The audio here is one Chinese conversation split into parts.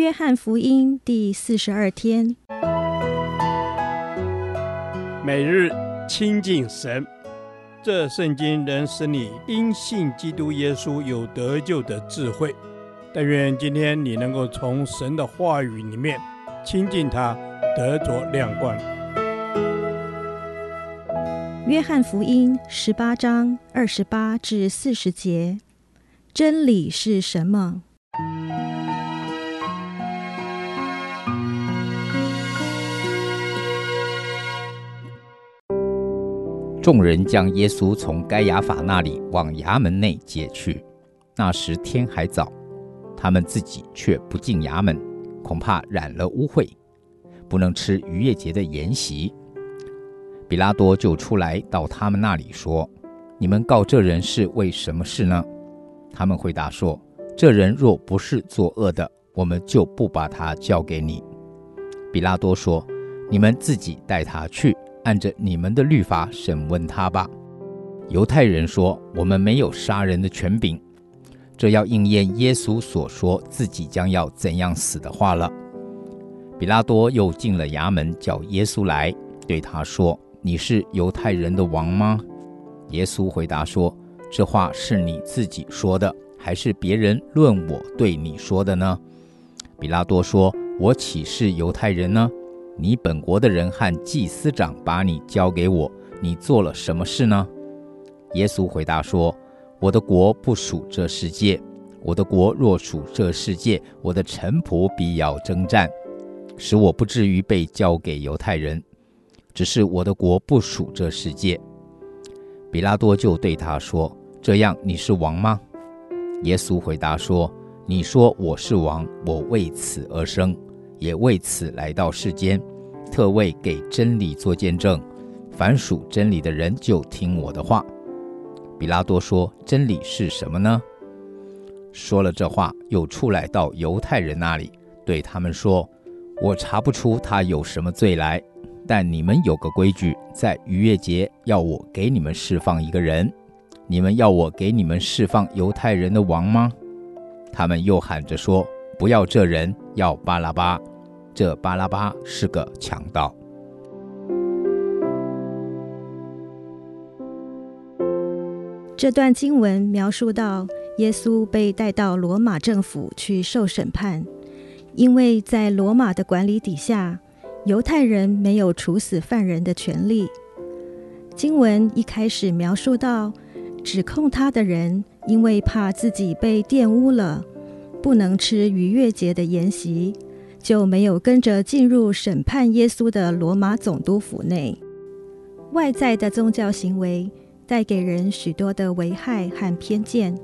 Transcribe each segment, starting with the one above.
约翰福音第四十二天，每日亲近神，这圣经能使你因信基督耶稣有得救的智慧。但愿今天你能够从神的话语里面亲近他，得着亮光。约翰福音十八章二十八至四十节，真理是什么？众人将耶稣从该亚法那里往衙门内接去。那时天还早，他们自己却不进衙门，恐怕染了污秽，不能吃逾越节的筵席。比拉多就出来到他们那里说：“你们告这人是为什么事呢？”他们回答说：“这人若不是作恶的，我们就不把他交给你。”比拉多说：“你们自己带他去。”按着你们的律法审问他吧。犹太人说：“我们没有杀人的权柄。”这要应验耶稣所说自己将要怎样死的话了。比拉多又进了衙门，叫耶稣来，对他说：“你是犹太人的王吗？”耶稣回答说：“这话是你自己说的，还是别人论我对你说的呢？”比拉多说：“我岂是犹太人呢？”你本国的人和祭司长把你交给我，你做了什么事呢？耶稣回答说：“我的国不属这世界。我的国若属这世界，我的臣仆必要征战，使我不至于被交给犹太人。只是我的国不属这世界。”比拉多就对他说：“这样你是王吗？”耶稣回答说：“你说我是王，我为此而生。”也为此来到世间，特为给真理做见证。凡属真理的人就听我的话。比拉多说：“真理是什么呢？”说了这话，又出来到犹太人那里，对他们说：“我查不出他有什么罪来，但你们有个规矩，在逾越节要我给你们释放一个人。你们要我给你们释放犹太人的王吗？”他们又喊着说：“不要这人，要巴拉巴。”这巴拉巴是个强盗。这段经文描述到耶稣被带到罗马政府去受审判，因为在罗马的管理底下，犹太人没有处死犯人的权利。经文一开始描述到，指控他的人因为怕自己被玷污了，不能吃逾越节的筵席。就没有跟着进入审判耶稣的罗马总督府内。外在的宗教行为带给人许多的危害和偏见。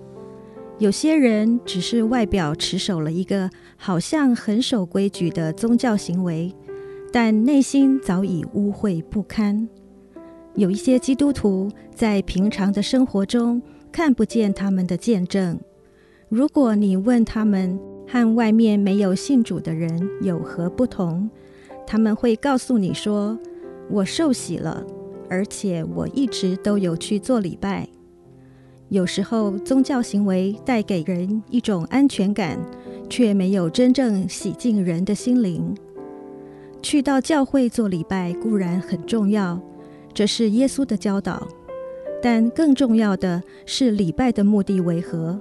有些人只是外表持守了一个好像很守规矩的宗教行为，但内心早已污秽不堪。有一些基督徒在平常的生活中看不见他们的见证。如果你问他们，和外面没有信主的人有何不同？他们会告诉你说：“我受洗了，而且我一直都有去做礼拜。”有时候，宗教行为带给人一种安全感，却没有真正洗净人的心灵。去到教会做礼拜固然很重要，这是耶稣的教导，但更重要的是礼拜的目的为何？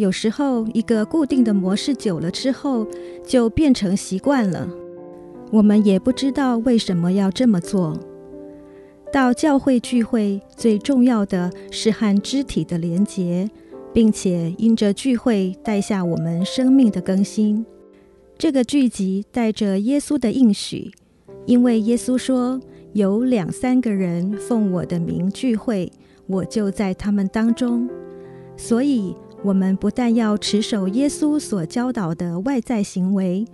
有时候，一个固定的模式久了之后，就变成习惯了。我们也不知道为什么要这么做。到教会聚会，最重要的是和肢体的连结，并且因着聚会带下我们生命的更新。这个聚集带着耶稣的应许，因为耶稣说：“有两三个人奉我的名聚会，我就在他们当中。”所以。我们不但要持守耶稣所教导的外在行为，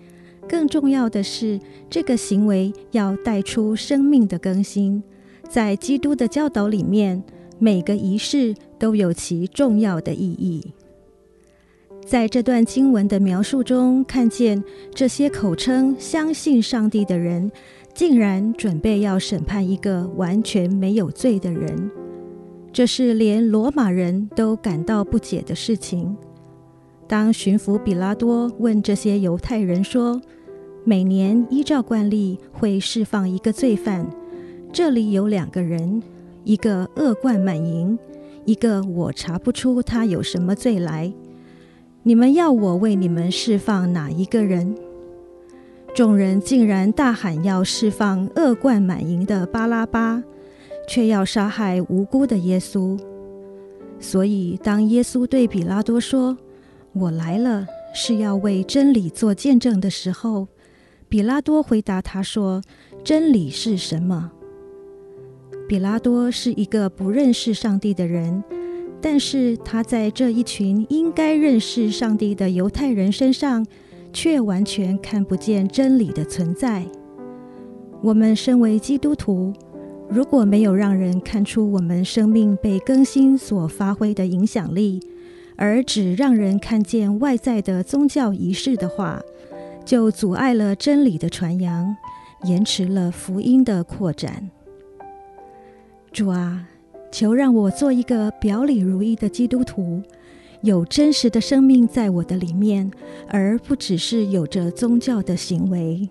更重要的是，这个行为要带出生命的更新。在基督的教导里面，每个仪式都有其重要的意义。在这段经文的描述中，看见这些口称相信上帝的人，竟然准备要审判一个完全没有罪的人。这是连罗马人都感到不解的事情。当巡抚彼拉多问这些犹太人说：“每年依照惯例会释放一个罪犯，这里有两个人，一个恶贯满盈，一个我查不出他有什么罪来。你们要我为你们释放哪一个人？”众人竟然大喊要释放恶贯满盈的巴拉巴，却要杀害无辜的耶稣。所以，当耶稣对彼拉多说：“我来了，是要为真理做见证”的时候，彼拉多回答他说：“真理是什么？”彼拉多是一个不认识上帝的人，但是他在这一群应该认识上帝的犹太人身上，却完全看不见真理的存在。我们身为基督徒，如果没有让人看出我们生命被更新所发挥的影响力，而只让人看见外在的宗教仪式的话，就阻碍了真理的传扬，延迟了福音的扩展。主啊，求让我做一个表里如一的基督徒。有真实的生命在我的里面，而不只是有着宗教的行为。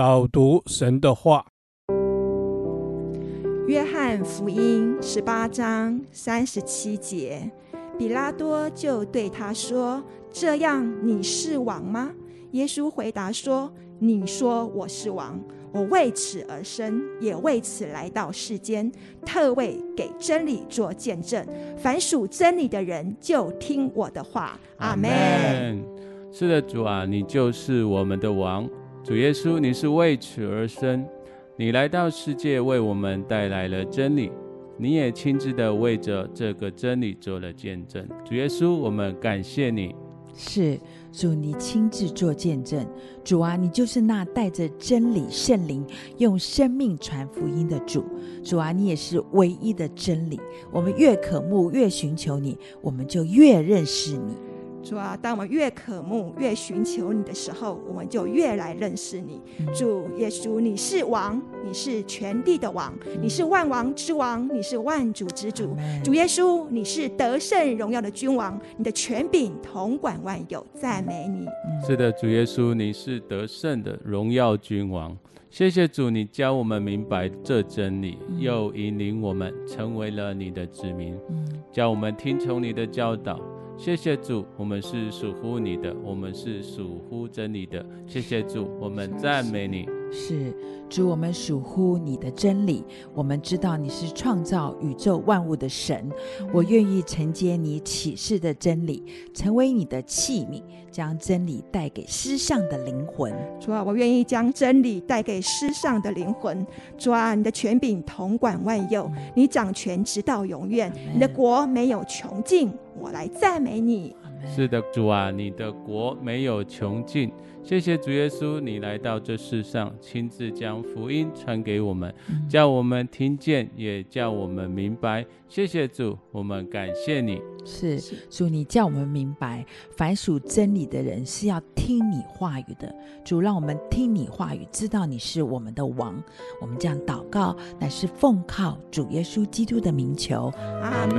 导读神的话，《约翰福音》十八章三十七节。比拉多就对他说：“这样你是王吗？”耶稣回答说：“你说我是王，我为此而生，也为此来到世间，特为给真理做见证。凡属真理的人，就听我的话。”阿门。是的，主啊，你就是我们的王。主耶稣，你是为此而生，你来到世界，为我们带来了真理。你也亲自的为着这个真理做了见证，主耶稣，我们感谢你。是主，你亲自做见证。主啊，你就是那带着真理圣灵，用生命传福音的主。主啊，你也是唯一的真理。我们越渴慕，越寻求你，我们就越认识你。主啊，当我们越渴慕、越寻求你的时候，我们就越来认识你。主耶稣，你是王，你是全地的王，你是万王之王，你是万主之主。主耶稣，你是得胜荣耀的君王，你的权柄统管万有，赞美你。是的，主耶稣，你是得胜的荣耀君王。谢谢主，你教我们明白这真理，又引领我们成为了你的子民，教我们听从你的教导。谢谢主，我们是属乎你的，我们是属乎真理的。谢谢主，我们赞美你。是主，我们属乎你的真理。我们知道你是创造宇宙万物的神。我愿意承接你启示的真理，成为你的器皿，将真理带给失上的灵魂。主啊，我愿意将真理带给失上的灵魂。主啊，你的权柄统管万有，你掌权直到永远，你的国没有穷尽。我来赞美你。是的，主啊，你的国没有穷尽。谢谢主耶稣，你来到这世上，亲自将福音传给我们，叫我们听见，也叫我们明白。谢谢主，我们感谢你。是主，你叫我们明白，凡属真理的人是要听你话语的。主，让我们听你话语，知道你是我们的王。我们这样祷告，乃是奉靠主耶稣基督的名求。阿门。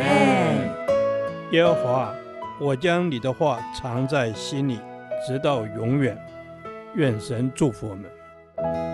耶和华，我将你的话藏在心里，直到永远。愿神祝福我们。